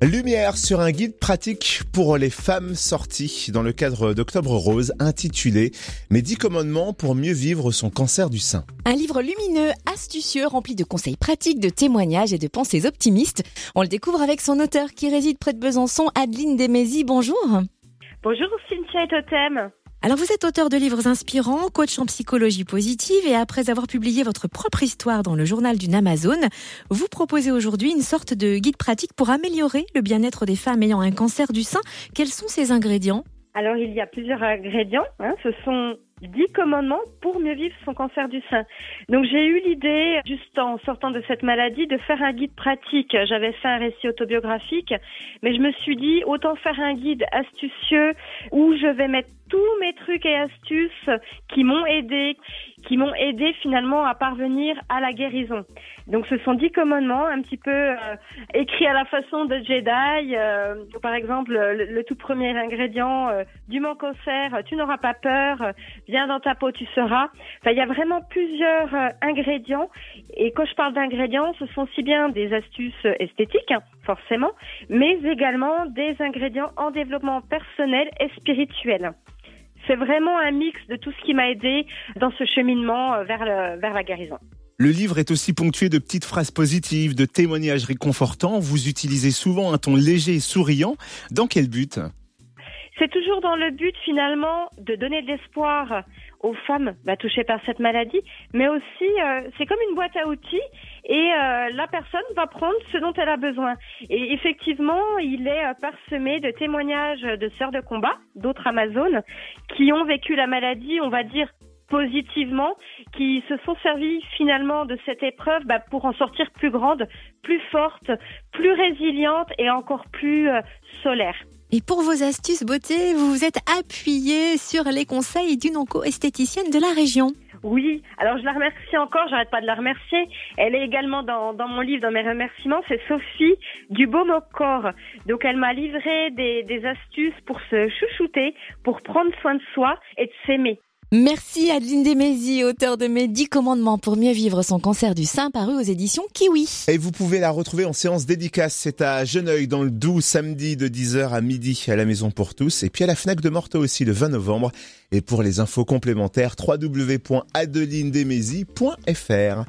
Lumière sur un guide pratique pour les femmes sorties dans le cadre d'Octobre Rose intitulé Mes 10 commandements pour mieux vivre son cancer du sein. Un livre lumineux, astucieux, rempli de conseils pratiques, de témoignages et de pensées optimistes. On le découvre avec son auteur qui réside près de Besançon, Adeline Desmézy. Bonjour. Bonjour Cynthia et Totem. Alors vous êtes auteur de livres inspirants, coach en psychologie positive et après avoir publié votre propre histoire dans le journal d'une Amazon, vous proposez aujourd'hui une sorte de guide pratique pour améliorer le bien-être des femmes ayant un cancer du sein. Quels sont ces ingrédients? Alors il y a plusieurs ingrédients. Hein. Ce sont 10 commandements pour mieux vivre son cancer du sein. Donc j'ai eu l'idée, juste en sortant de cette maladie, de faire un guide pratique. J'avais fait un récit autobiographique, mais je me suis dit, autant faire un guide astucieux où je vais mettre tous mes trucs et astuces qui m'ont aidé, qui m'ont aidé finalement à parvenir à la guérison. Donc ce sont dix commandements un petit peu euh, écrits à la façon de Jedi. Euh, par exemple, le, tout premier ingrédient euh, du mon cancer, tu n'auras pas peur, viens dans ta peau, tu seras. Enfin, il y a vraiment plusieurs ingrédients. Et quand je parle d'ingrédients, ce sont aussi bien des astuces esthétiques, hein, forcément, mais également des ingrédients en développement personnel et spirituel c'est vraiment un mix de tout ce qui m'a aidé dans ce cheminement euh, vers, vers la guérison. Le livre est aussi ponctué de petites phrases positives, de témoignages réconfortants. Vous utilisez souvent un ton léger et souriant. Dans quel but? C'est toujours dans le but finalement de donner de l'espoir aux femmes bah, touchées par cette maladie, mais aussi euh, c'est comme une boîte à outils et euh, la personne va prendre ce dont elle a besoin. Et effectivement, il est euh, parsemé de témoignages de sœurs de combat, d'autres Amazones, qui ont vécu la maladie, on va dire positivement, qui se sont servis finalement de cette épreuve bah, pour en sortir plus grande, plus forte, plus résiliente et encore plus solaire. Et pour vos astuces beauté, vous vous êtes appuyé sur les conseils d'une onco-esthéticienne de la région. Oui, alors je la remercie encore, j'arrête pas de la remercier. Elle est également dans, mon livre, dans mes remerciements, c'est Sophie du Baume au corps. Donc elle m'a livré des, des astuces pour se chouchouter, pour prendre soin de soi et de s'aimer. Merci Adeline Desmézy, auteur de Mes 10 commandements pour mieux vivre son cancer du sein, paru aux éditions Kiwi. Et vous pouvez la retrouver en séance dédicace. C'est à Geneuil, dans le Doubs, samedi de 10h à midi à la Maison pour tous. Et puis à la FNAC de Morteau aussi le 20 novembre. Et pour les infos complémentaires, www.adelinedesmézy.fr.